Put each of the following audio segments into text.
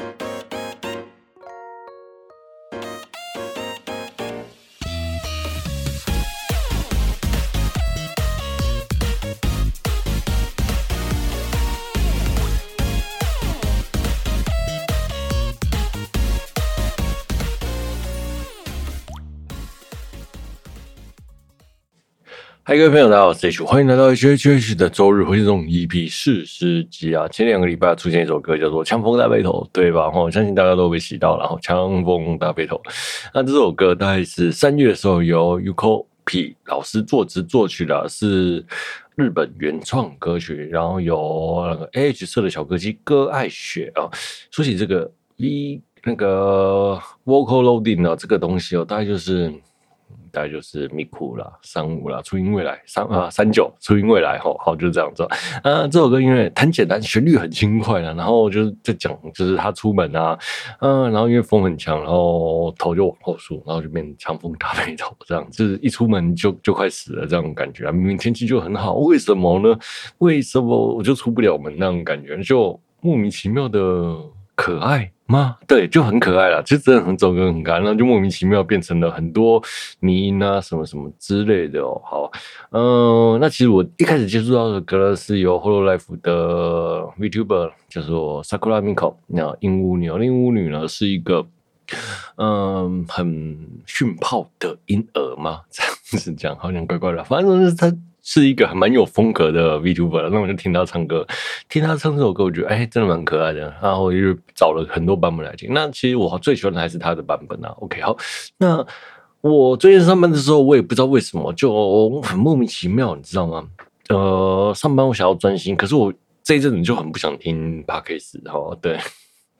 ん?嗨，各位朋友，大家好，我是 H，欢迎来到 H H H 的周日回声中 EP 四十集啊。前两个礼拜出现一首歌叫做《枪锋大背头》，对吧？我相信大家都被洗到了。然后《枪锋大背头》，那这首歌大概是三月的时候由 Yukopi 老师作词作曲的，是日本原创歌曲。然后有那个 AH 社的小歌姬歌爱雪啊。说起这个 V 那个 Vocal Loading 啊，这个东西哦，大概就是。大概就是咪库啦，三五啦，初音未来三啊三九，初音未来吼，好就是这样子。啊，这首歌因为很简单，旋律很轻快啊，然后就是在讲，就是他出门啊，嗯、啊，然后因为风很强，然后头就往后梳，然后就变成枪锋大背头这样，就是一出门就就快死了这种感觉啊。明明天气就很好，为什么呢？为什么我就出不了门那种感觉，就莫名其妙的可爱。吗？对，就很可爱了，其实真的很走歌很可爱，然后就莫名其妙变成了很多迷因啊什么什么之类的哦。好，嗯、那其实我一开始接触到的歌呢，是由 Hololive 的 VTuber 叫做 Sakura Miko，那鹦鹉女，鹦鹉女呢是一个嗯很逊炮的婴儿吗？这样子讲好像怪怪的，反正就是他。是一个还蛮有风格的 VTuber，那我就听他唱歌，听他唱这首歌，我觉得哎，真的蛮可爱的。然后我就找了很多版本来听。那其实我最喜欢的还是他的版本啊。OK，好，那我最近上班的时候，我也不知道为什么，就很莫名其妙，你知道吗？呃，上班我想要专心，可是我这一阵子就很不想听 Podcast 哈，对。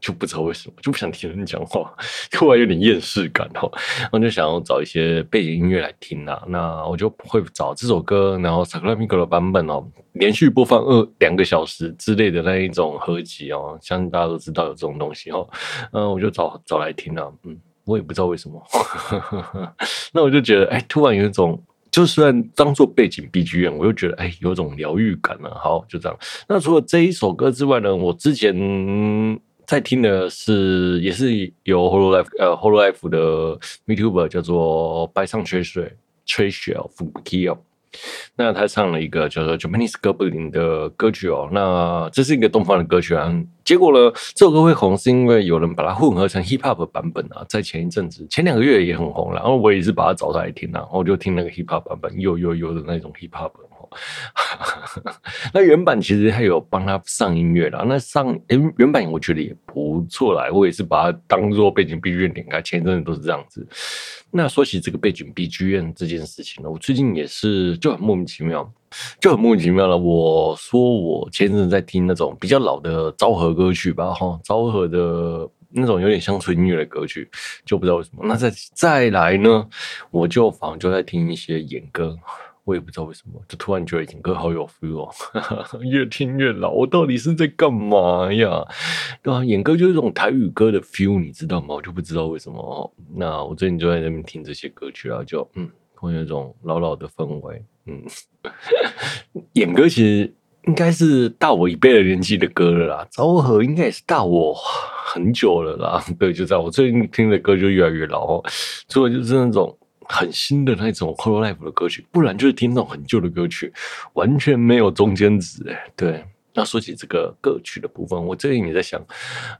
就不知道为什么就不想听人讲话，突然有点厌世感哈，我就想要找一些背景音乐来听啊。那我就会找这首歌，然后 Sakura Miko 的版本哦，连续播放二两个小时之类的那一种合集哦，相信大家都知道有这种东西哦。嗯，我就找找来听啊。嗯，我也不知道为什么，那我就觉得哎，突然有一种，就算当做背景 BGM，我又觉得哎，有种疗愈感了。好，就这样。那除了这一首歌之外呢，我之前。在听的是，也是由 Hololive 呃 Hololive 的 VTuber 叫做白上吹水吹雪哦，Fubuki 哦，那他唱了一个叫做 Japanese Goblin 的歌曲哦，那这是一个东方的歌曲啊，结果呢，这首歌会红是因为有人把它混合成 Hip Hop 版本啊，在前一阵子前两个月也很红，然后我也是把它找出来听啊，然后我就听那个 Hip Hop 版本，有有有的那种 Hip Hop。那原版其实还有帮他上音乐啦，那上诶原版我觉得也不错啦，我也是把它当做背景 BGM 点开，前一阵子都是这样子。那说起这个背景 BGM 这件事情呢，我最近也是就很莫名其妙，就很莫名其妙了。我说我前阵子在听那种比较老的昭和歌曲吧，哈，昭和的那种有点乡村音乐的歌曲，就不知道为什么。那再再来呢，我就反而就在听一些演歌。我也不知道为什么，就突然觉得演歌好有 feel 哦，越听越老。我到底是在干嘛呀？对吧？演歌就是这种台语歌的 feel，你知道吗？我就不知道为什么哦。那我最近就在那边听这些歌曲啊，就嗯，会有一种老老的氛围。嗯，演歌其实应该是大我一辈的年纪的歌了啦，昭和应该也是大我很久了啦。对，就在。我最近听的歌就越来越老哦，所以就是那种。很新的那种 h o l o Life 的歌曲，不然就是听那种很旧的歌曲，完全没有中间值哎。对，那说起这个歌曲的部分，我最近也在想，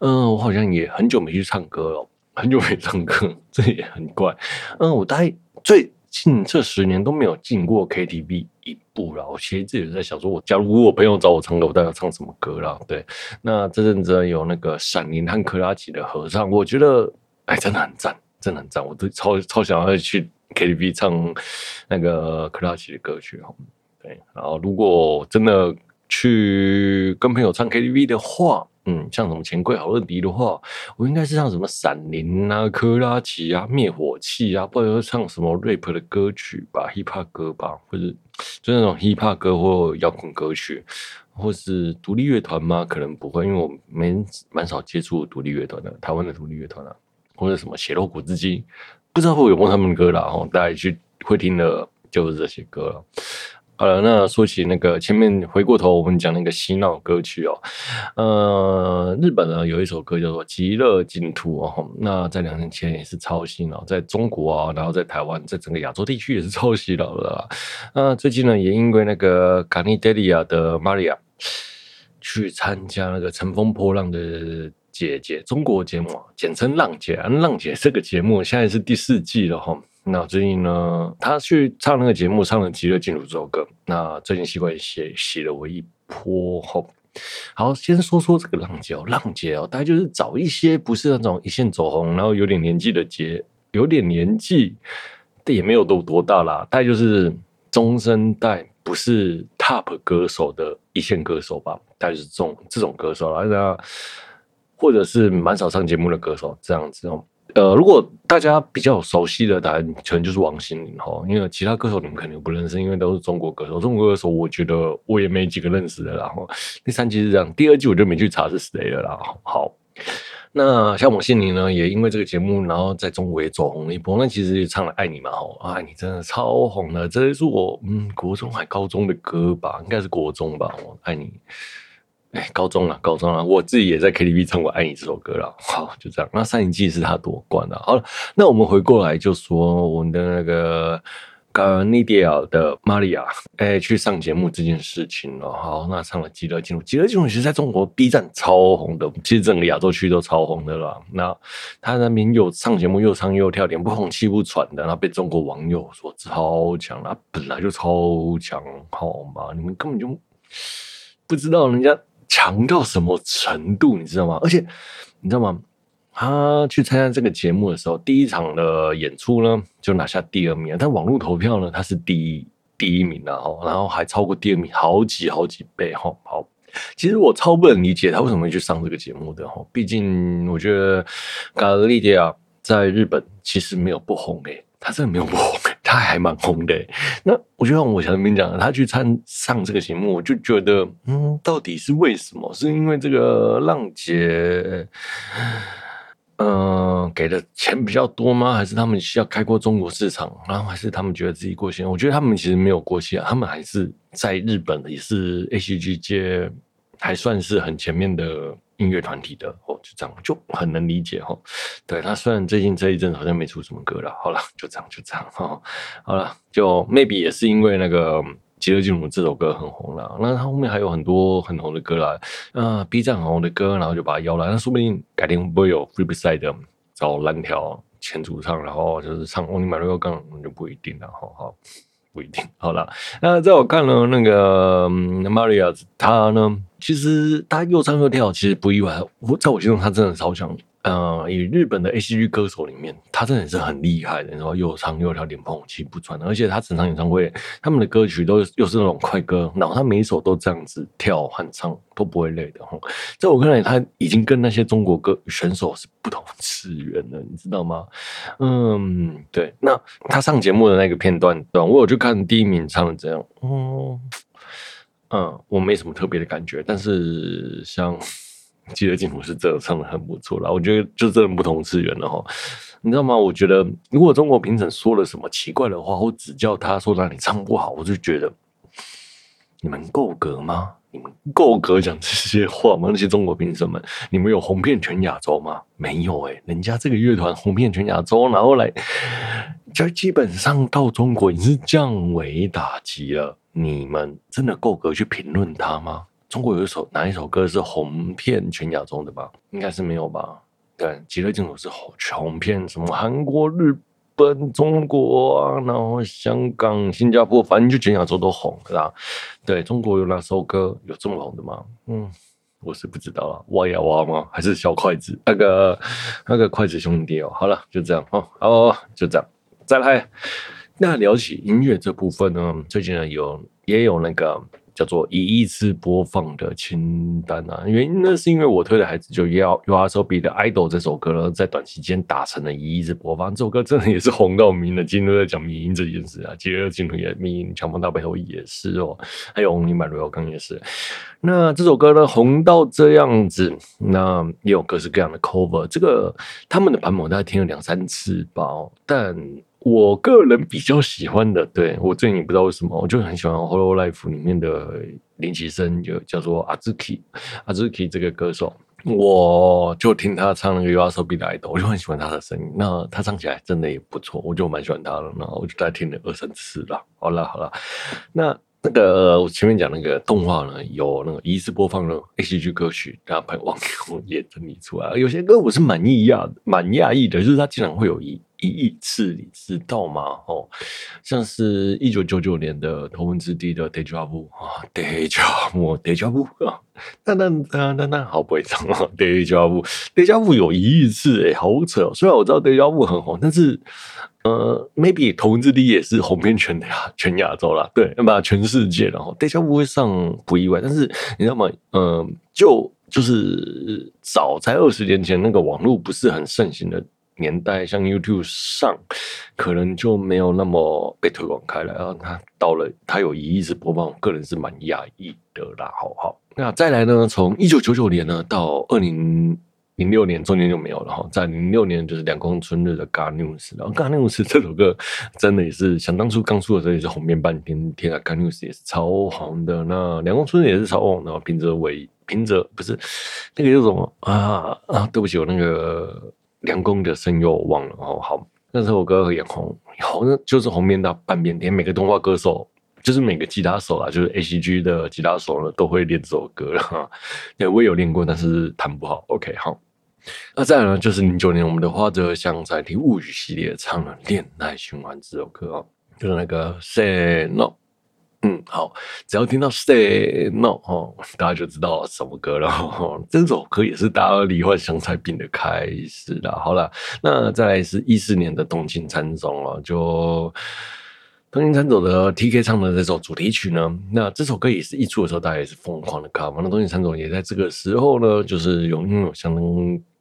嗯，我好像也很久没去唱歌了，很久没唱歌，这也很怪。嗯，我大概最近这十年都没有进过 KTV 一步了。我其实自己在想，说我假如我朋友找我唱歌，我大概要唱什么歌了？对，那这阵子有那个闪灵和珂拉琪的合唱，我觉得哎，真的很赞，真的很赞，我都超超想要去。KTV 唱那个珂拉琪的歌曲哈，对，然后如果真的去跟朋友唱 KTV 的话，嗯，像什么钱柜好乐迪的话，我应该是唱什么闪灵啊、珂拉奇啊、灭火器啊，或者唱什么 rap 的歌曲吧，hip hop 歌吧，或者就那种 hip hop 歌或摇滚歌曲，或是独立乐团吗？可能不会，因为我没蛮少接触独立乐团的，台湾的独立乐团啊，或者什么血肉果汁机。不知道会有没有他们的歌啦，大家去会听的就是这些歌了。好了，那说起那个前面回过头，我们讲那个洗脑歌曲哦，呃，日本呢有一首歌叫做《极乐净土》哦，那在两年前也是超洗脑，在中国啊，然后在台湾，在整个亚洲地区也是超洗脑的啦。那最近呢，也因为那个卡尼德利亚的玛利亚去参加那个《乘风破浪的姐姐》中国节目，简称浪姐，浪姐这个节目现在是第四季了哈。那最近呢，他去唱那个节目，唱了《极乐净土》这首歌。那最近习惯写洗了我一波后，好，先说说这个浪姐哦，浪姐哦，大概就是找一些不是那种一线走红，然后有点年纪的姐，有点年纪，但也没有都多大啦，大概就是中生代，不是 top 歌手的一线歌手吧，大概是这种这种歌手啦，那或者是蛮少上节目的歌手这样子哦。呃，如果大家比较熟悉的答案，可能就是王心凌哈，因为其他歌手你们肯定不认识，因为都是中国歌手。中国歌手，我觉得我也没几个认识的。然后第三季是这样，第二季我就没去查是谁了啦。好，那像王心凌呢，也因为这个节目，然后在中国也走红了一波。那其实也唱了《爱你》嘛，哦，《爱你》真的超红的，这是我嗯国中还高中的歌吧，应该是国中吧，《爱你》。哎，高中了，高中了，我自己也在 KTV 唱过《爱你》这首歌了。好，就这样。那上一季是他夺冠了。好了，那我们回过来就说我们的那个刚 Nidia 的玛利亚，哎，去上节目这件事情了。好，那唱了《极乐净土》，《极乐净土》其实在中国 B 站超红的，其实整个亚洲区都超红的了。那他那边又上节目又唱又跳，脸不红气不喘的，然后被中国网友说超强，他本来就超强，好吗？你们根本就不知道人家。强到什么程度，你知道吗？而且你知道吗？他去参加这个节目的时候，第一场的演出呢，就拿下第二名。但网络投票呢，他是第一第一名，然后然后还超过第二名好几好几倍。哈，好，其实我超不能理解他为什么会去上这个节目的。哈，毕竟我觉得卡莉迪亚在日本其实没有不红诶，他真的没有不红。他还蛮红的，那我就像我前面讲的，他去参上这个节目，我就觉得，嗯，到底是为什么？是因为这个浪姐，嗯、给的钱比较多吗？还是他们需要开阔中国市场？然后还是他们觉得自己过气？我觉得他们其实没有过气啊，他们还是在日本也是 ACG 界还算是很前面的。音乐团体的哦，就这样就很能理解哈。对，他虽然最近这一阵好像没出什么歌了，好了，就这样就这样哈。好了，就 maybe 也是因为那个《极乐净土》这首歌很红了，那他后面还有很多很红的歌啦，啊，B 站很红的歌，然后就把他邀来，那说不定改天不会有 Flipside 找蓝条前主唱，然后就是唱 Only My Real Gun，就不一定了哈。好。不一定。好了，那在我看了那个 Maria，她呢，其实她又唱又跳，其实不意外。我在我心中，她真的超强。呃，以日本的 A C G 歌手里面，他真的是很厉害的，然后又唱又跳，脸不红气不喘，而且他整场演唱会，他们的歌曲都又是那种快歌，然后他每一首都这样子跳和唱都不会累的。哈，在我看来，他已经跟那些中国歌选手是不同次元了，你知道吗？嗯，对。那他上节目的那个片段，对，我有去看第一名唱的这样，嗯嗯，我没什么特别的感觉，但是像。极乐净土是真的唱的很不错啦，我觉得就真的不同次元了哈，你知道吗？我觉得如果中国评审说了什么奇怪的话，或指教他说让你唱不好，我就觉得你们够格吗？你们够格讲这些话吗？那些中国评审们，你们有红遍全亚洲吗？没有哎、欸，人家这个乐团红遍全亚洲，然后来就基本上到中国已经是降维打击了，你们真的够格去评论他吗？中国有一首哪一首歌是红遍全亚洲的吧？应该是没有吧？对，极乐净土是红红遍什么韩国、日本、中国，然后香港、新加坡，反正就全亚洲都红，是吧？对，中国有哪首歌有这么红的吗？嗯，我是不知道啊。挖呀挖吗？还是小筷子？那个那个筷子兄弟哦。好了，就这样哦。哦，就这样。再来，那聊起音乐这部分呢，最近呢有也有那个。叫做一亿次播放的清单啊，原因呢是因为我推的孩子就要 YOASOBI 的《idol》这首歌呢，在短期间达成了一亿次播放，这首歌真的也是红到明了。今天都在讲迷因这件事啊，极乐净土也迷因，强风大背头也是哦，还有 Only My Real Gun 也是。那这首歌呢红到这样子，那也有各式各样的 cover，这个他们的版本我大概听了两三次吧，但。我个人比较喜欢的，对，我最近也不知道为什么，我就很喜欢《hollo life》里面的练习生，就叫做阿兹基，阿兹基这个歌手。我就听他唱那个 YOASOBI 的 idol，我就很喜欢他的声音。那他唱起来真的也不错，我就蛮喜欢他的。那我就在听了二三次了。好了好了，那那个我前面讲那个动画呢，有那个一次播放的 ACG 歌曲，然后朋友网友也整理出来，有些歌我是蛮讶蛮讶异的，就是他竟然会有一。一亿次，你知道吗？哦，像是一九九九年的头文字 D 的 Deja Vu 啊，Deja Vu，Deja Vu 啊，那那那那那好不会唱啊，Deja Vu，Deja Vu 有一亿次，哎，好扯哦。虽然我知道 Deja Vu 很红，但是呃，maybe 头文字 D 也是红遍全亚全亚洲啦，对，那么全世界，然后 Deja Vu 会上不意外。但是你知道吗？嗯、就就是早在二十年前，那个网络不是很盛行的。年代像 YouTube 上，可能就没有那么被推广开来。然后他到了，他有一亿次播放，我个人是蛮讶异的啦。好好，那再来呢？从一九九九年呢到二零零六年，中间就没有了哈。在零六年就是两宫春日的《God News》，然后《God News》这首歌真的也是想当初刚出的时候也是红遍半天天啊，《God News》也是超红的。那两宫春日也是超红的，平泽唯平泽不是那个叫什么啊啊？对不起，我那个。凉宫的声优我忘了哦，好，那首歌也红，红就是红遍到半边天，每个动画歌手就是每个吉他手啦，就是 ACG 的吉他手呢都会练这首歌了哈。对，我也有练过，但是弹不好。OK，好，那再来呢，就是零九年我们的花泽香菜听物语系列唱了《恋爱循环》这首歌哦，就是那个 Say No。嗯，好，只要听到 Stay No 哦，大家就知道什么歌了。哦、这首歌也是大家罹患香菜病的开始了。好了，那再来是一四年的东京喰种哦，就东京喰种的 TK 唱的这首主题曲呢，那这首歌也是一出的时候，大家也是疯狂的 cover。那东京喰种也在这个时候呢，就是有拥有相当。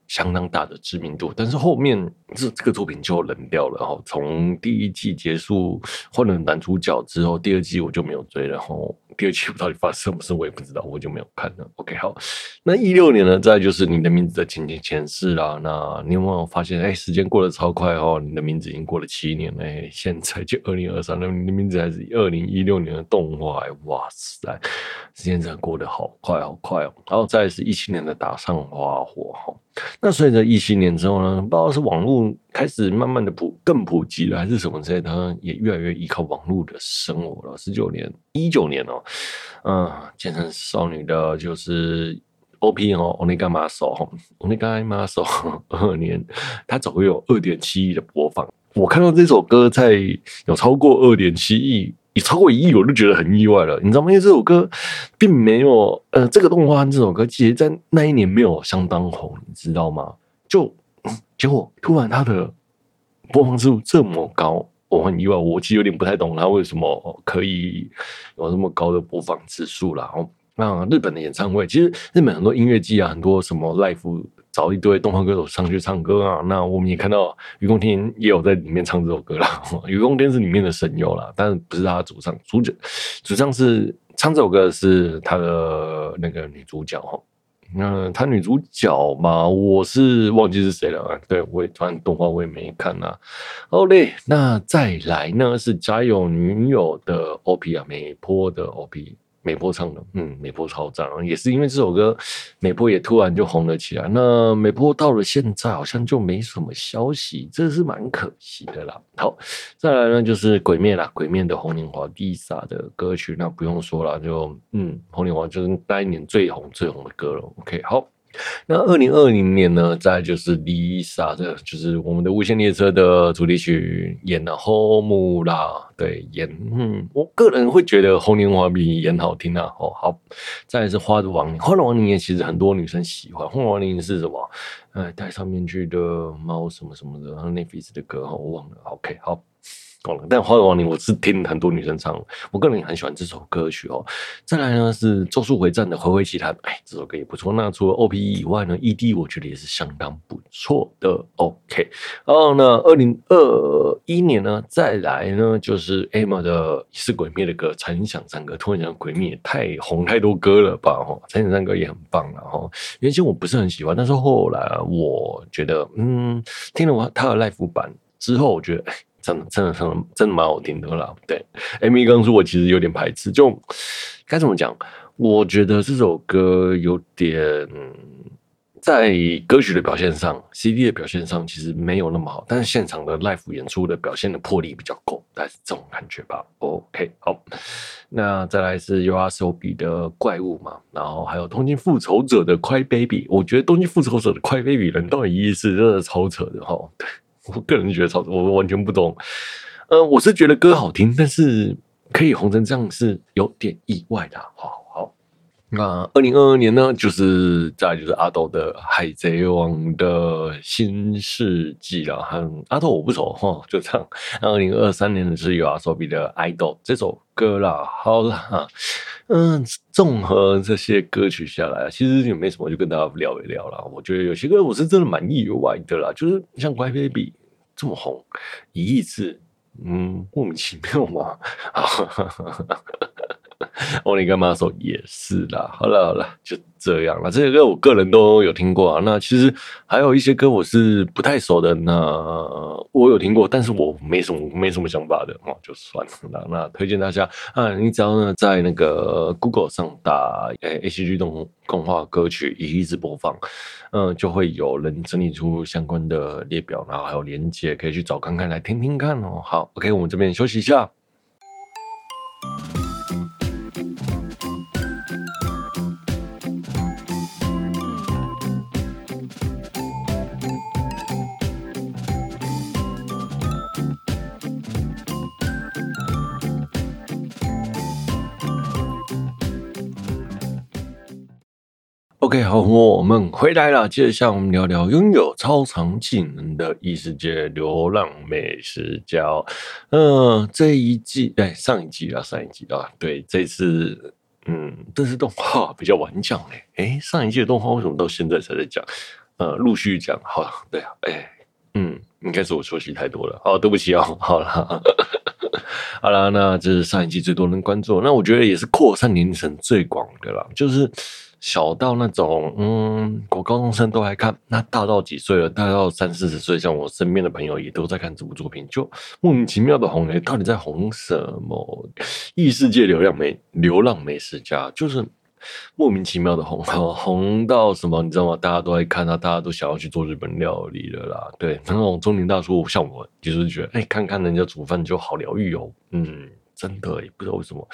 相当大的知名度，但是后面这这个作品就冷掉了。然后从第一季结束换了男主角之后，第二季我就没有追。然后第二季我到底发生什么事我也不知道，我就没有看了。OK，好，那一六年呢，再就是你的名字的前前前世啦。那你有没有发现，哎，时间过得超快哦？你的名字已经过了七年了，现在就二零二三了，你的名字还是二零一六年的动画，哇塞，时间真的过得好快好快哦。然后再是一七年的打上花火哈。那随着一七年之后呢，不知道是网络开始慢慢的普更普及了，还是什么之类的，也越来越依靠网络的生活了。十九年、一九年哦，嗯，健身少女的就是 OP 哦，Onegai Maso，Onegai Maso，二年，它总共有二点七亿的播放。我看到这首歌在有超过二点七亿。超过一亿，我就觉得很意外了，你知道吗？因为这首歌并没有，呃，这个动画这首歌其实，在那一年没有相当红，你知道吗？就结果突然它的播放次数这么高，我很意外。我其实有点不太懂它为什么可以有这么高的播放次数。然后，那日本的演唱会，其实日本很多音乐季啊，很多什么 live。找一堆东方歌手上去唱歌啊！那我们也看到雨宫天也有在里面唱这首歌啦。雨宫天是里面的神游啦，但是不是他主唱，主角主唱是唱这首歌是他的那个女主角哈。那他女主角嘛，我是忘记是谁了啊。对，我也反正动画我也没看呐。好嘞，那再来呢是家有女友的 OP 啊，美波的 OP。美波唱的，嗯，美波超赞，也是因为这首歌，美波也突然就红了起来。那美波到了现在好像就没什么消息，这是蛮可惜的啦。好，再来呢就是鬼灭啦，鬼灭的红莲华 Lisa 的歌曲，那不用说了，就嗯，红莲华就是那一年最红最红的歌了。OK，好。那二零二零年呢，再就是 Lisa 的，就是我们的无限列车的主题曲，演了 Home 啦，对，演，嗯，我个人会觉得红莲华比演好听啊。哦，好，再是花的亡灵，花的亡灵也其实很多女生喜欢。花的亡灵是什么？哎，戴上面具的猫什么什么的，然后 Netflix 的歌，我忘了。OK，好。但《花的亡灵》我是听很多女生唱，我个人也很喜欢这首歌曲哦。再来呢是《咒术回战》的《回回奇谭》，哎，这首歌也不错。那除了 OP 以外呢，ED 我觉得也是相当不错的。OK，然后呢，二零二一年呢，再来呢就是 Emma 的《是鬼灭》的歌《残响山歌》。突然想鬼灭太红太多歌了吧？哈，《残响山歌》也很棒了哈。原先我不是很喜欢，但是后来我觉得，嗯，听了他的 live 版之后，我觉得。真的真的真的真的蛮好听的啦。对，MV 刚说我其实有点排斥，就该怎么讲？我觉得这首歌有点。在歌曲的表现上，CD 的表现上其实没有那么好，但是现场的 live 演出的表现的魄力比较够，大概是这种感觉吧。OK，好，那再来是 YOASOBI 的怪物嘛，然后还有东京复仇者的 Cry Baby，我觉得东京复仇者的 Cry Baby 人到底意思真的超扯的哈，对我个人觉得超，我完全不懂。呃，我是觉得歌好听，但是可以红成这样是有点意外的哈。那二零二二年呢，就是再就是阿斗的《海贼王》的新世纪了。和阿斗我不熟哈，就这样。二零二三年的是有阿索比的《idol》这首歌啦。好啦，嗯，综合这些歌曲下来，其实也没什么，就跟大家聊一聊啦。我觉得有些歌我是真的蛮意外的啦，就是像《乖 baby》这么红，一亿次，嗯，莫名其妙嘛。欧尼甘玛索也是啦，好了好了，就这样了。这些歌我个人都有听过啊。那其实还有一些歌我是不太熟的，那我有听过，但是我没什么没什么想法的哦，就算了。那推荐大家啊，你只要呢在那个 Google 上打诶 A C G 动动画歌曲，一直播放，嗯，就会有人整理出相关的列表，然后还有连接可以去找看看来听听看哦。好，OK，我们这边休息一下。OK，好，我们回来了。接着，向我们聊聊拥有超长技能的异世界流浪美食家。嗯、呃，这一季，哎，上一季啊，上一季啊，对，这次，嗯，这次动画比较晚讲嘞。哎，上一季的动画为什么到现在才在讲？呃，陆续讲。好，对啊，哎，嗯，应该是我休息太多了。好，对不起哦。好了，好了，那这是上一季最多人关注，那我觉得也是扩散年龄层最广的啦，就是。小到那种，嗯，国高中生都爱看，那大到几岁了？大到三四十岁，像我身边的朋友也都在看这部作品，就莫名其妙的红诶，到底在红什么？异世界流浪美流浪美食家，就是莫名其妙的红，红到什么？你知道吗？大家都爱看啊，大家都想要去做日本料理了啦。对，那种中年大叔像我，就是觉得，哎、看看人家煮饭就好疗愈哦。嗯，真的也不知道为什么，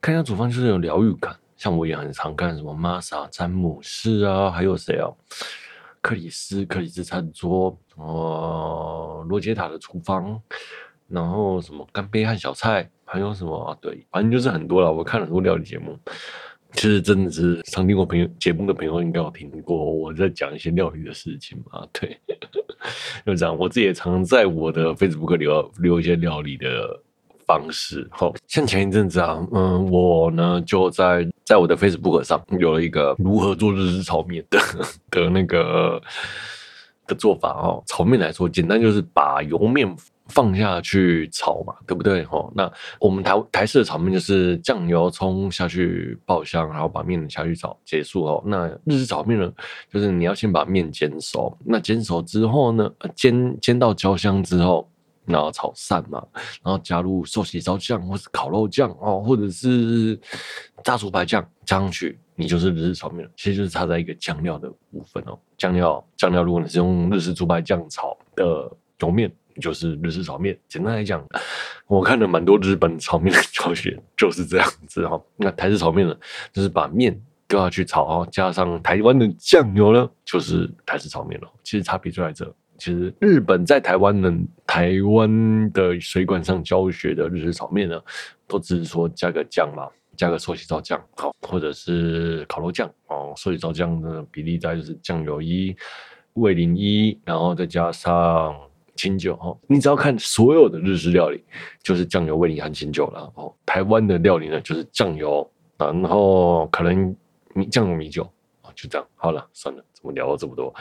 看人家煮饭就是有疗愈感。像我也很常看什么玛莎詹姆斯啊，还有谁啊？克里斯克里斯餐桌，哦，罗杰塔的厨房，然后什么干杯和小菜，还有什么啊？对，反正就是很多了。我看了很多料理节目，其实真的是常听过朋友节目的朋友应该有听过我在讲一些料理的事情嘛。对，就这样，我自己也常在我的 Facebook 留留一些料理的。方式好，像前一阵子啊，嗯，我呢就在在我的 Facebook 上有了一个如何做日式炒面的 的那个的做法哦。炒面来说，简单就是把油面放下去炒嘛，对不对？哦，那我们台台式的炒面就是酱油葱下去爆香，然后把面下去炒结束哦。那日式炒面呢，就是你要先把面煎熟，那煎熟之后呢，煎煎到焦香之后。然后炒散嘛，然后加入寿喜烧酱或是烤肉酱哦，或者是炸猪排酱加上去，你就是日式炒面了。其实就是差在一个酱料的部分哦。酱料酱料，如果你是用日式猪排酱炒的油面，就是日式炒面。简单来讲，我看了蛮多日本炒面的教学，就是这样子哈。那台式炒面呢，就是把面丢下去炒哦，加上台湾的酱油呢，就是台式炒面了。其实差别就在这。其实日本在台湾的台湾的水管上教学的日式炒面呢，都只是说加个酱嘛，加个寿喜烧酱，好，或者是烤肉酱哦。寿喜烧酱的比例大概就是酱油一、味淋一，然后再加上清酒哦。你只要看所有的日式料理，就是酱油、味淋和清酒了哦。台湾的料理呢，就是酱油，然后可能米酱油、米酒。就这样，好了，算了，怎么聊了这么多？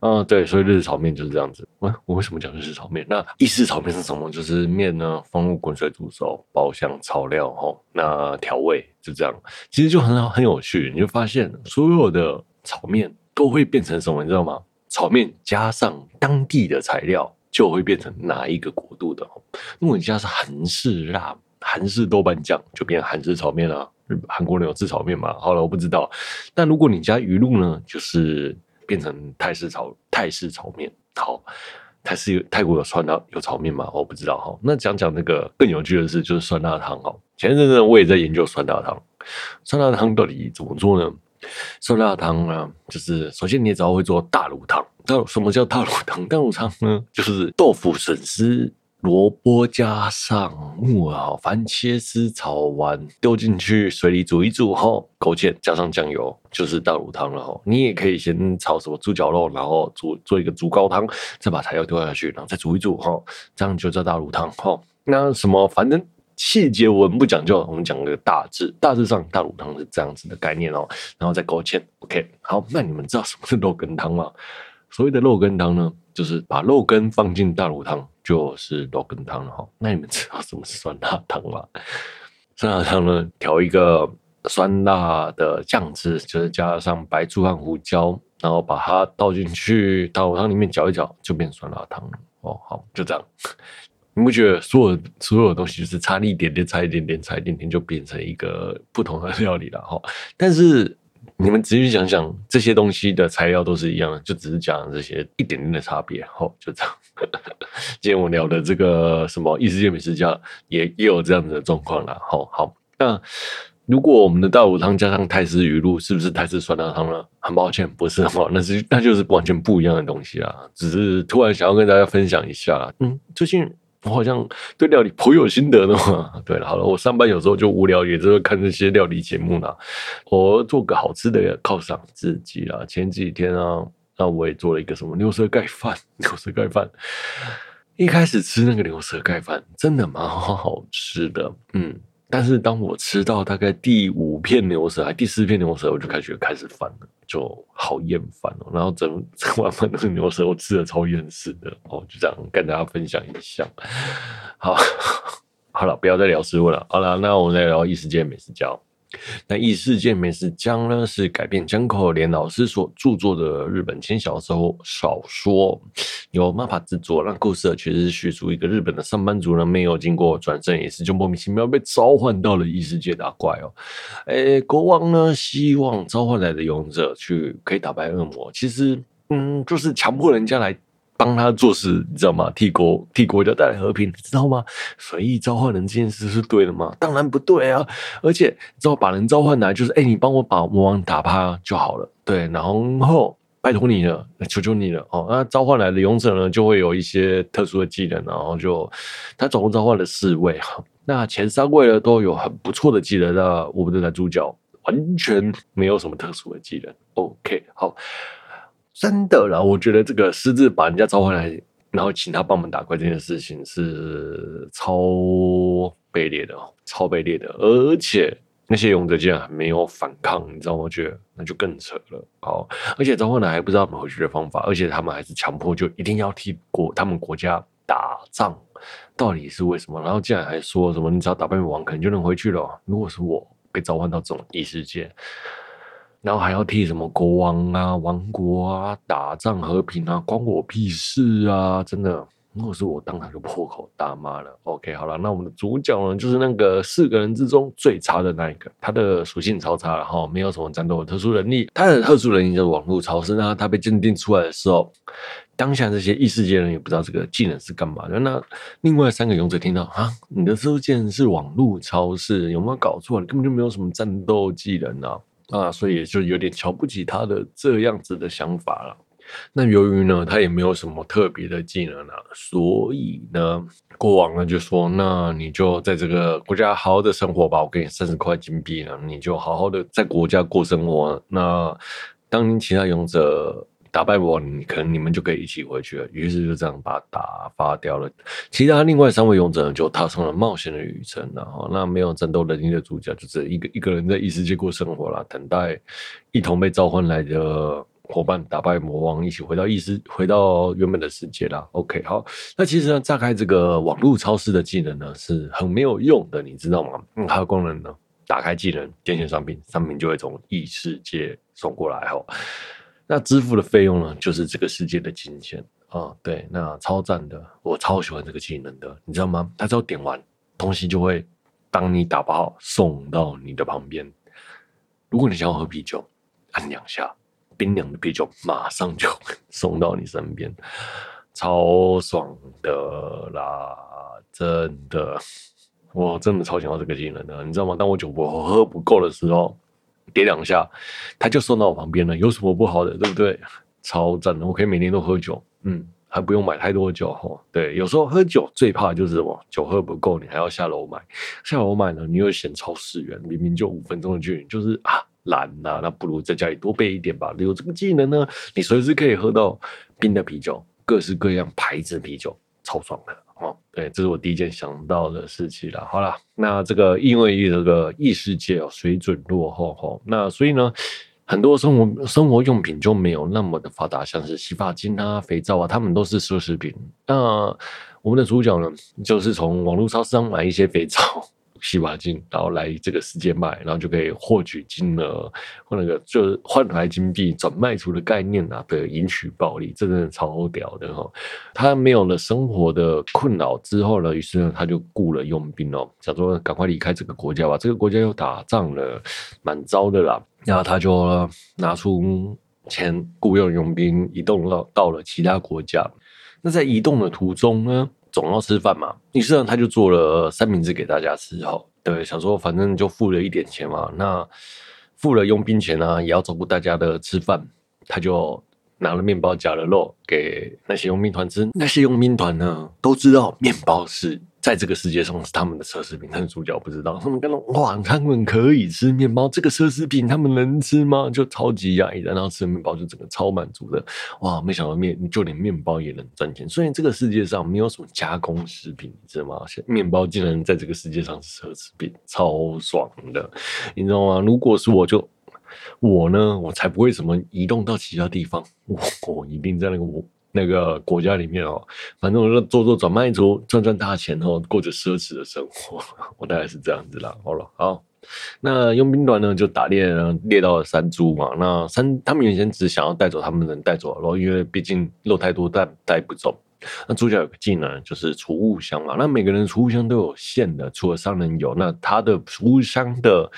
嗯，对，所以日式炒面就是这样子。我我为什么讲日式炒面？那意式炒面是什么？就是面呢放入滚水煮熟，爆香炒料，吼，那调味就这样。其实就很好，很有趣。你就发现所有的炒面都会变成什么？你知道吗？炒面加上当地的材料。就会变成哪一个国度的。如果你家是韩式辣、韩式豆瓣酱，就变韩式炒面了。韩国人有吃炒面吗？好了，我不知道。但如果你家鱼露呢，就是变成泰式炒泰式炒面。好，泰式有泰国有酸辣有炒面吗？我不知道哈。那讲讲那个更有趣的事，就是酸辣汤哈。前阵子我也在研究酸辣汤，酸辣汤到底怎么做呢？酸辣汤啊，就是首先你也知道会做大卤汤。那什么叫大卤汤？大卤汤呢，就是豆腐、笋丝、萝卜加上木耳、番茄丝炒完，丢进去水里煮一煮后，勾芡加上酱油，就是大卤汤了哈。你也可以先炒什么猪脚肉，然后煮做一个猪高汤，再把材料丢下去，然后再煮一煮哈，这样就叫大卤汤哈。那什么，反正。细节我们不讲究，我们讲个大致。大致上，大卤汤是这样子的概念哦，然后再勾芡。OK，好，那你们知道什么是肉羹汤吗？所谓的肉羹汤呢，就是把肉羹放进大卤汤，就是肉羹汤了哈。那你们知道什么是酸辣汤吗？酸辣汤呢，调一个酸辣的酱汁，就是加上白醋和胡椒，然后把它倒进去大卤汤里面搅一搅，就变酸辣汤了。哦，好，就这样。你不觉得所有所有东西就是差一点点，差一点点，差一点点就变成一个不同的料理了哈？但是你们仔细想想，这些东西的材料都是一样的，就只是讲这些一点点的差别哈，就这样。今天我聊的这个什么异世界美食家也也有这样子的状况了。好，好，那如果我们的大卤汤加上泰式鱼露，是不是泰式酸辣汤呢？很抱歉，不是哈，那是那就是完全不一样的东西啊。只是突然想要跟大家分享一下，嗯，最近。我好像对料理颇有心得的嘛。对了，好了，我上班有时候就无聊，也就是看这些料理节目啦。我做个好吃的犒赏自己啦。前几天啊，那我也做了一个什么牛舌盖饭。牛舌盖饭，一开始吃那个牛舌盖饭，真的蛮好吃的。嗯。但是当我吃到大概第五片牛舌，还第四片牛舌，我就开始开始烦了，就好厌烦哦。然后整整碗饭都是牛舌，我吃的超厌食的。哦，就这样跟大家分享一下。好，好了，不要再聊食物了。好了，那我们再聊异世界美食家。那异世界美食江呢，是改编江口莲老师所著作的日本轻小说小说，由 MAPA 制作。那故事其实是叙述一个日本的上班族呢，没有经过转生，也是就莫名其妙被召唤到了异世界打怪哦。诶，国王呢，希望召唤来的勇者去可以打败恶魔，其实嗯，就是强迫人家来。帮他做事，你知道吗？替国替国家带来和平，你知道吗？随意召唤人这件事是对的吗？当然不对啊！而且，你知道把人召唤来，就是哎、你帮我把魔王打趴就好了。对，然后拜托你了，求求你了哦。那召唤来的勇者呢，就会有一些特殊的技能，然后就他总共召唤了四位哈。那前三位呢，都有很不错的技能，那我们的男主角完全没有什么特殊的技能。OK，好。真的啦，我觉得这个私自把人家召唤来，然后请他帮忙打怪这件事情是超卑劣的，超卑劣的。而且那些勇者竟然还没有反抗，你知道吗？我觉得那就更扯了。好，而且召唤来还不知道怎么回去的方法，而且他们还是强迫就一定要替国他们国家打仗，到底是为什么？然后竟然还说什么你只要打败王，可能就能回去了。如果是我被召唤到这种异世界。然后还要替什么国王啊、王国啊打仗和平啊，关我屁事啊！真的，如果是我，当场就破口大骂了。OK，好了，那我们的主角呢，就是那个四个人之中最差的那一个，他的属性超差然后，没有什么战斗的特殊能力。他的特殊能力就是网络超生啊。他被鉴定出来的时候，当下这些异世界人也不知道这个技能是干嘛的。那另外三个勇者听到啊，你的特殊技能是网络超市，有没有搞错？你根本就没有什么战斗技能啊！啊，所以就有点瞧不起他的这样子的想法了。那由于呢，他也没有什么特别的技能啊，所以呢，国王呢就说：“那你就在这个国家好好的生活吧，我给你三十块金币了，你就好好的在国家过生活。那当其他勇者。”打败我，你可能你们就可以一起回去了。于是就这样把他打发掉了。其他另外三位勇者就踏上了冒险的旅程。然后，那没有战斗能力的主角就只一个一个人在异世界过生活了，等待一同被召唤来的伙伴打败魔王，一起回到异世，回到原本的世界啦。OK，好，那其实呢，炸开这个网络超市的技能呢，是很没有用的，你知道吗？嗯，还有功能呢，打开技能，点选商品，商品就会从异世界送过来哈。那支付的费用呢，就是这个世界的金钱。啊，对，那超赞的，我超喜欢这个技能的，你知道吗？他只要点完东西就会当你打包送到你的旁边。如果你想要喝啤酒，按两下，冰凉的啤酒马上就 送到你身边，超爽的啦！真的，我真的超喜欢这个技能的，你知道吗？当我酒不喝不够的时候，点两下，他就送到我旁边了，有什么不好的，对不对？超赞的，我可以每天都喝酒，嗯，还不用买太多酒哈。对，有时候喝酒最怕就是什么，酒喝不够，你还要下楼买，下楼买呢，你又嫌超市远，明明就五分钟的距离，就是啊懒呐、那不如在家里多备一点吧。有这个技能呢，你随时可以喝到冰的啤酒，各式各样牌子啤酒，超爽的哦。对，这是我第一件想到的事情了。好了，那这个因为这个异世界哦，水准落后哦，那所以呢。很多生活生活用品就没有那么的发达，像是洗发精啊、肥皂啊，他们都是奢侈品。那我们的主角呢，就是从网络超市上买一些肥皂。洗发精，然后来这个世界卖，然后就可以获取金额，或那个就是换来金币转卖出的概念啊，对，赢取暴利，这真的超屌的哈。他没有了生活的困扰之后呢，于是呢，他就雇了佣兵哦，想说赶快离开这个国家吧，这个国家又打仗了，蛮糟的啦。然后他就拿出钱雇佣佣兵，移动到到了其他国家。那在移动的途中呢，总要吃饭嘛，于是呢，他就做了三明治给大家吃。哈，对，想说反正就付了一点钱嘛，那付了佣兵钱呢，也要照顾大家的吃饭，他就拿了面包夹了肉给那些佣兵团吃。那些佣兵团呢，都知道面包是。在这个世界上是他们的奢侈品，但是主角不知道。他们看到哇，他们可以吃面包，这个奢侈品他们能吃吗？就超级压抑的，然后吃面包就整个超满足的。哇，没想到面，就连面包也能赚钱。所以这个世界上没有什么加工食品，你知道吗？面包竟然在这个世界上是奢侈品，超爽的，你知道吗？如果是我就我呢，我才不会什么移动到其他地方，我我一定在那个我。那个国家里面哦，反正我就做做转卖族，赚赚大钱哦，过着奢侈的生活。我大概是这样子啦。好了，好，那佣兵团呢就打猎，猎到了山猪嘛。那山他们原先只想要带走他们能带走，然后因为毕竟肉太多，带带不走。那主角有个技能就是储物箱嘛。那每个人储物箱都有限的，除了商人有，那他的储物箱的。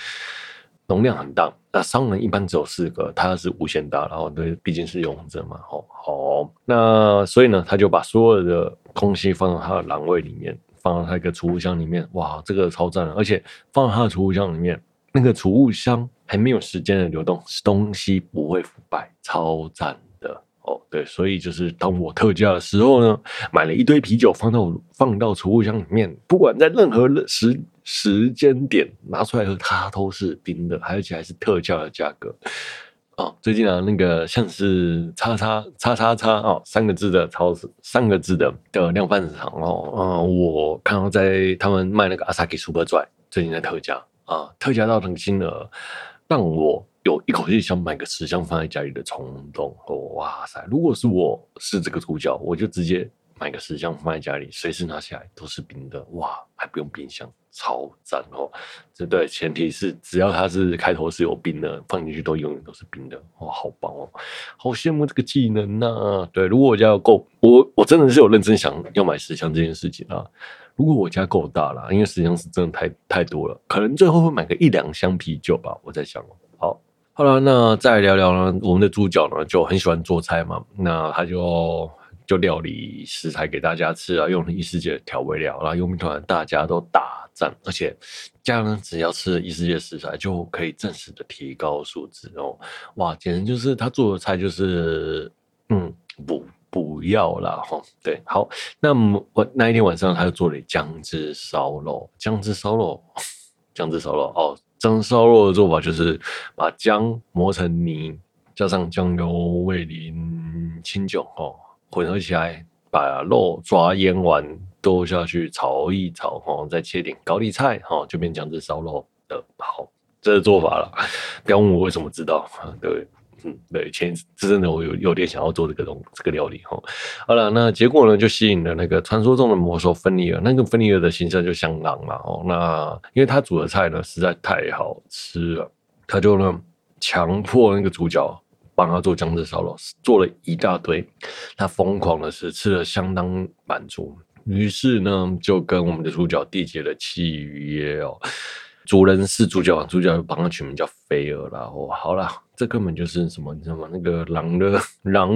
容量很大，那商人一般只有四个，他是无限大，然后对，毕竟是勇者嘛，吼，好，那所以呢，他就把所有的空隙放到他的栏位里面，放到他一个储物箱里面，哇，这个超赞，而且放到他的储物箱里面，那个储物箱还没有时间的流动，东西不会腐败，超赞。哦，对，所以就是当我特价的时候呢，买了一堆啤酒放到放到储物箱里面，不管在任何时时间点拿出来喝，它都是冰的，而且还是特价的价格。哦，最近啊，那个像是叉叉叉叉叉哦，三个字的超市，三个字的的量贩市场哦，嗯，我看到在他们卖那个阿萨奇 Super Dry 最近在特价啊，特价到的金额让我。有一口气想买个十箱放在家里的冲动，哦，哇塞！如果是我是这个主角，我就直接买个十箱放在家里，随时拿起来都是冰的，哇，还不用冰箱，超赞哦！这对前提是只要它是开头是有冰的，放进去都永远都是冰的，哇，好棒哦！好羡慕这个技能呐，啊！对，如果我家要够，我我真的是有认真想要买十箱这件事情啊。如果我家够大了，因为十箱是真的太太多了，可能最后会买个一两箱啤酒吧，我在想哦。好。了，那再聊聊呢？我们的主角呢就很喜欢做菜嘛，那他就就料理食材给大家吃啊，用异世界的调味料，然后佣兵团大家都打仗，而且家人只要吃异世界食材就可以正式的提高素质哦，哇，简直就是他做的菜就是嗯补补药啦哈，对，好，那么我那一天晚上他就做了姜汁烧肉，姜汁烧肉，姜汁烧肉哦。蒸烧肉的做法就是把姜磨成泥，加上酱油、味淋、清酒哦，混合起来，把肉抓腌完丢下去炒一炒哦，再切点高丽菜哦，就变姜汁烧肉的好，这个做法了。不要问我为什么知道，对。嗯，对，前这真的我有有点想要做这个东这个料理哈。好了，那结果呢就吸引了那个传说中的魔兽芬尼尔，那个芬尼尔的形象就相当嘛哦。那因为他煮的菜呢实在太好吃了，他就呢强迫那个主角帮他做姜汁烧肉，做了一大堆。他疯狂的是吃了相当满足，于是呢，就跟我们的主角缔结了契约哦。主人是主角，主角就帮他取名叫菲尔啦。哦，好啦，这根本就是什么？你知道吗？那个狼的 狼，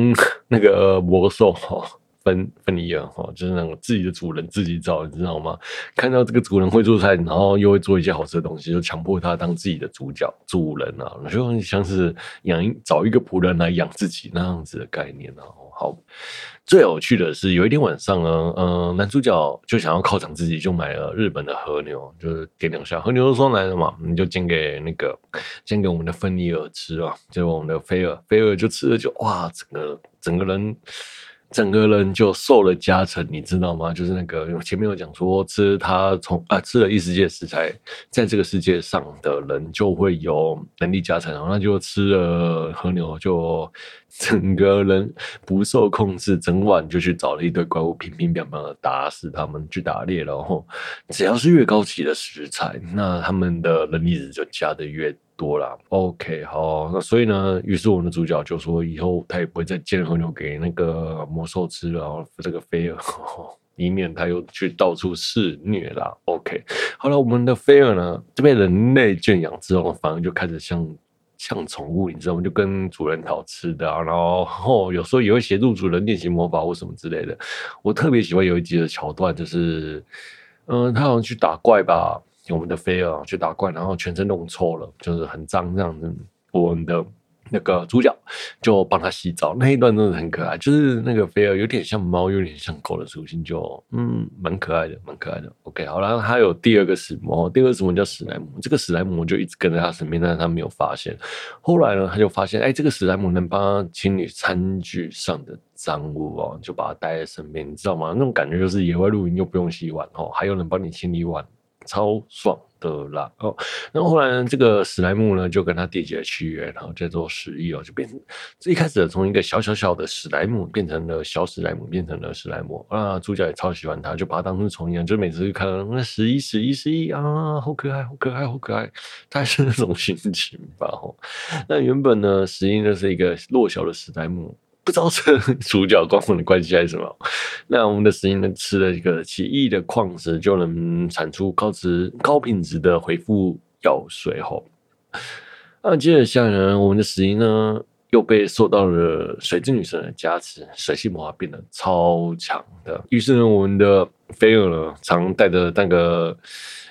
那个魔兽哈。芬芬尼尔哈，就是那种自己的主人自己找，你知道吗？看到这个主人会做菜，然后又会做一些好吃的东西，就强迫他当自己的主角主人啊，就很像是养找一个仆人来养自己那样子的概念啊。好，最有趣的是有一天晚上呢，嗯，男主角就想要犒赏自己，就买了日本的和牛，就是点两下和牛都送来了嘛，你就煎给那个煎给我们的芬尼尔吃啊，就我们的菲尔，菲尔就吃了就哇，整个整个人。整个人就瘦了加成，你知道吗？就是那个前面有讲说，吃他从啊吃了异世界食材，在这个世界上的人就会有能力加成，然后他就吃了和牛，就整个人不受控制，整晚就去找了一堆怪物，乒乒乓乓的打死他们，去打猎，然后只要是越高级的食材，那他们的能力值就加的越多啦，OK，好，那所以呢，于是我们的主角就说，以后他也不会再煎和牛给那个魔兽吃了，这个菲尔，以免他又去到处肆虐啦。OK，好了，我们的菲尔呢，就被人类圈养之后，反而就开始像像宠物，你知道吗？就跟主人讨吃的，然后，有时候也会协助主人练习魔法或什么之类的。我特别喜欢有一集的桥段，就是，嗯、他好像去打怪吧。我们的菲尔去打怪，然后全身弄臭了，就是很脏这样子。我们的那个主角就帮他洗澡，那一段真的很可爱。就是那个菲尔有点像猫，有点像狗的属性，就嗯，蛮可爱的，蛮可爱的。OK，好，然后还有第二个史魔，第二个史魔叫史莱姆。这个史莱姆就一直跟在他身边，但是他没有发现。后来呢，他就发现，哎，这个史莱姆能帮他清理餐具上的脏物哦，就把它带在身边，你知道吗？那种感觉就是野外露营又不用洗碗哦，还有人帮你清理碗。超爽的啦哦，然后后来呢，这个史莱姆呢就跟他缔结契约，然后叫做十一哦，就变一开始从一个小小小的史莱姆变成了小史莱姆，变成了史莱姆啊，主角也超喜欢他，就把他当成宠一样，就每次就看到那十一十一十一啊，好可爱，好可爱，好可爱，大概是那种心情吧哦。那原本呢，十一就是一个弱小的史莱姆。不知道是 主角光环的关系还是什么，那我们的石英呢吃了一个奇异的矿石，就能产出高值高品质的回复药水后，那接着下来呢，我们的石英呢又被受到了水之女神的加持，水系魔法变得超强的。于是呢，我们的菲尔呢常带着那个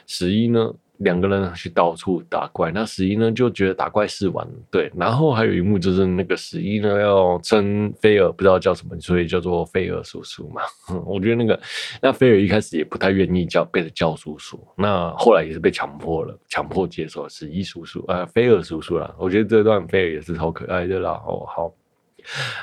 史逸呢。两个人去到处打怪，那十一呢就觉得打怪是玩，对。然后还有一幕就是那个十一呢要称菲尔不知道叫什么，所以叫做菲尔叔叔嘛。我觉得那个那菲尔一开始也不太愿意叫，被叫叔叔。那后来也是被强迫了，强迫接受十一叔叔啊、呃，菲尔叔叔啦。我觉得这段菲尔也是超可爱的啦。哦，好，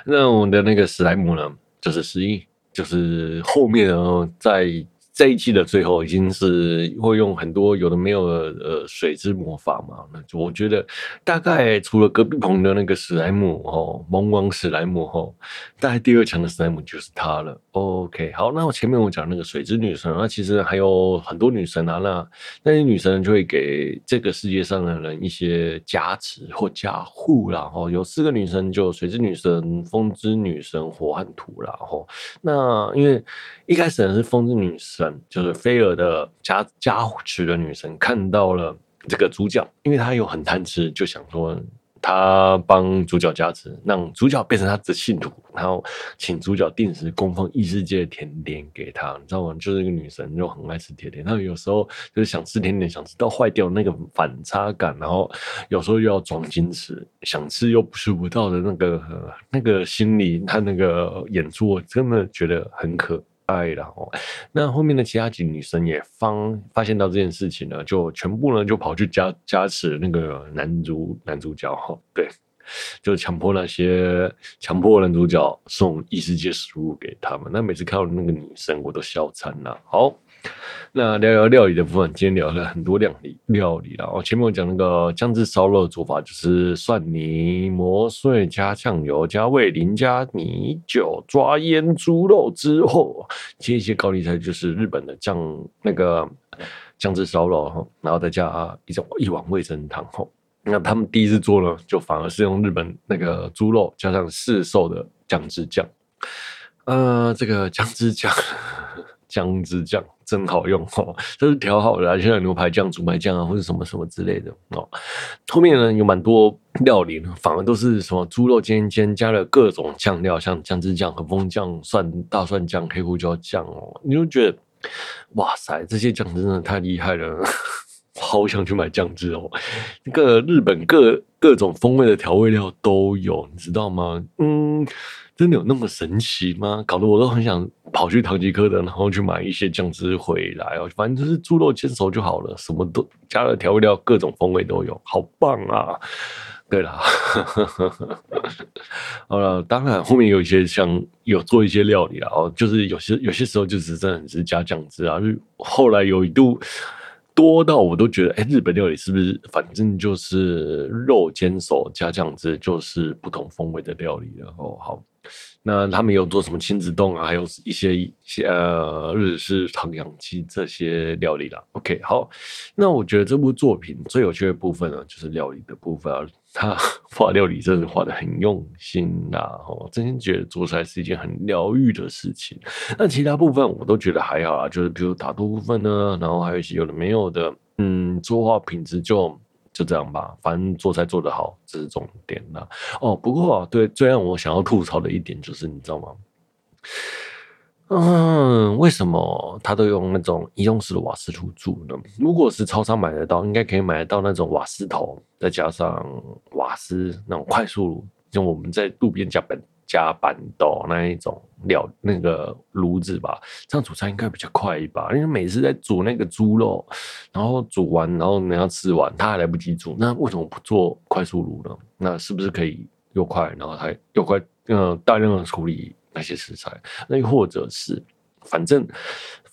那我们的那个史莱姆呢，就是十一，就是后面呢在。这一期的最后已经是会用很多有的没有的呃水之魔法嘛？那我觉得大概除了隔壁棚的那个史莱姆哦，萌王史莱姆哦，大概第二强的史莱姆就是他了。OK，好，那我前面我讲那个水之女神，那其实还有很多女神啊，那那些女神就会给这个世界上的人一些加持或加护啦。哦，有四个女神，就水之女神、风之女神、火和土啦。哦，那因为一开始呢是风之女神。就是菲尔的加加持的女神看到了这个主角，因为他又很贪吃，就想说他帮主角加持，让主角变成他的信徒，然后请主角定时供奉异世界的甜点给他，你知道吗？就是一个女神就很爱吃甜点，然后有时候就是想吃甜点，想吃到坏掉那个反差感，然后有时候又要装矜持，想吃又吃不到的那个、那个心理，他那个演出我真的觉得很可。爱了哦，那后面的其他几个女生也方发现到这件事情呢，就全部呢就跑去加加持那个男主男主角哈，对，就强迫那些强迫男主角送异世界食物给他们。那每次看到那个女生，我都笑惨了。好。那聊聊料理的部分，今天聊了很多料理料理了。我前面我讲那个酱汁烧肉做法，就是蒜泥磨碎，加酱油，加味淋，加米酒，抓腌猪肉之后，切一些高丽菜，就是日本的酱那个酱汁烧肉，然后再加一种一碗味噌汤，那他们第一次做呢，就反而是用日本那个猪肉加上市售的酱汁酱。呃，这个酱汁酱，姜汁酱真好用哦，这是调好的，啊，像牛排酱、猪排酱啊，或者什么什么之类的哦。后面呢有蛮多料理呢，反而都是什么猪肉煎煎，加了各种酱料，像姜汁酱、和风酱、蒜大蒜酱、黑胡椒酱哦，你就觉得哇塞，这些酱真的太厉害了。好想去买酱汁哦！那个日本各各种风味的调味料都有，你知道吗？嗯，真的有那么神奇吗？搞得我都很想跑去唐吉诃德，然后去买一些酱汁回来哦。反正就是猪肉煎熟就好了，什么都加了调味料，各种风味都有，好棒啊！对了，好了，当然后面有一些像有做一些料理啊，哦，就是有些有些时候就是真的只是加酱汁啊，就后来有一度。多到我都觉得，哎、日本料理是不是反正就是肉煎熟加酱汁，就是不同风味的料理了？哦，好，那他们有做什么亲子丼啊，还有一些一些呃日式唐扬鸡这些料理啦。OK，好，那我觉得这部作品最有趣的部分呢，就是料理的部分啊。他 画料理真的画得很用心呐，哦，真心觉得做菜是一件很疗愈的事情。那其他部分我都觉得还好啊，就是比如打斗部分呢，然后还有一些有的没有的，嗯，作画品质就就这样吧，反正做菜做得好，这是重点啦。哦，不过啊，对，最让我想要吐槽的一点就是，你知道吗？嗯，为什么他都用那种移动式的瓦斯炉煮呢？如果是超商买得到，应该可以买得到那种瓦斯头，再加上瓦斯那种快速炉，就我们在路边加本加板豆那一种料那个炉子吧，这样煮菜应该比较快一把。因为每次在煮那个猪肉，然后煮完，然后你要吃完，它还来不及煮，那为什么不做快速炉呢？那是不是可以又快，然后还又快，呃，大量的处理？那些食材，那又或者是，反正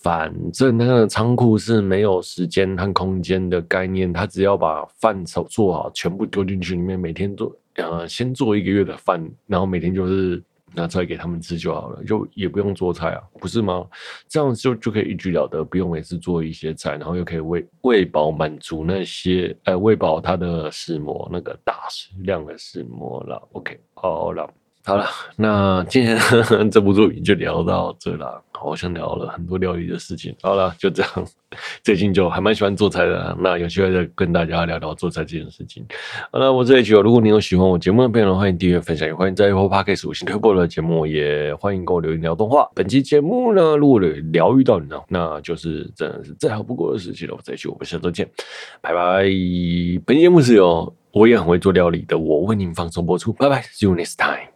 反正那个仓库是没有时间和空间的概念，他只要把饭炒做好，全部丢进去里面，每天做呃先做一个月的饭，然后每天就是拿出来给他们吃就好了，就也不用做菜啊，不是吗？这样就就可以一举了得，不用每次做一些菜，然后又可以喂喂饱满足那些呃喂饱他的食魔那个大食量的食魔了。OK，好了。好了，那今天呵 呵这部作品就聊到这了。好像聊了很多料理的事情。好了，就这样。最近就还蛮喜欢做菜的，那有机会再跟大家聊聊做菜这件事情。好了，我是 H 友。如果你有喜欢我节目的朋友，欢迎订阅、分享，也欢迎在 Apple Podcast 五星推播的节目，也欢迎跟我留言聊动画。本期节目呢，如果有疗愈到你呢，那就是真的是再好不过的事情了。我是 H，我们下周见，拜拜。本期节目是由我也很会做料理的我为您放松播出，拜拜，See you next time。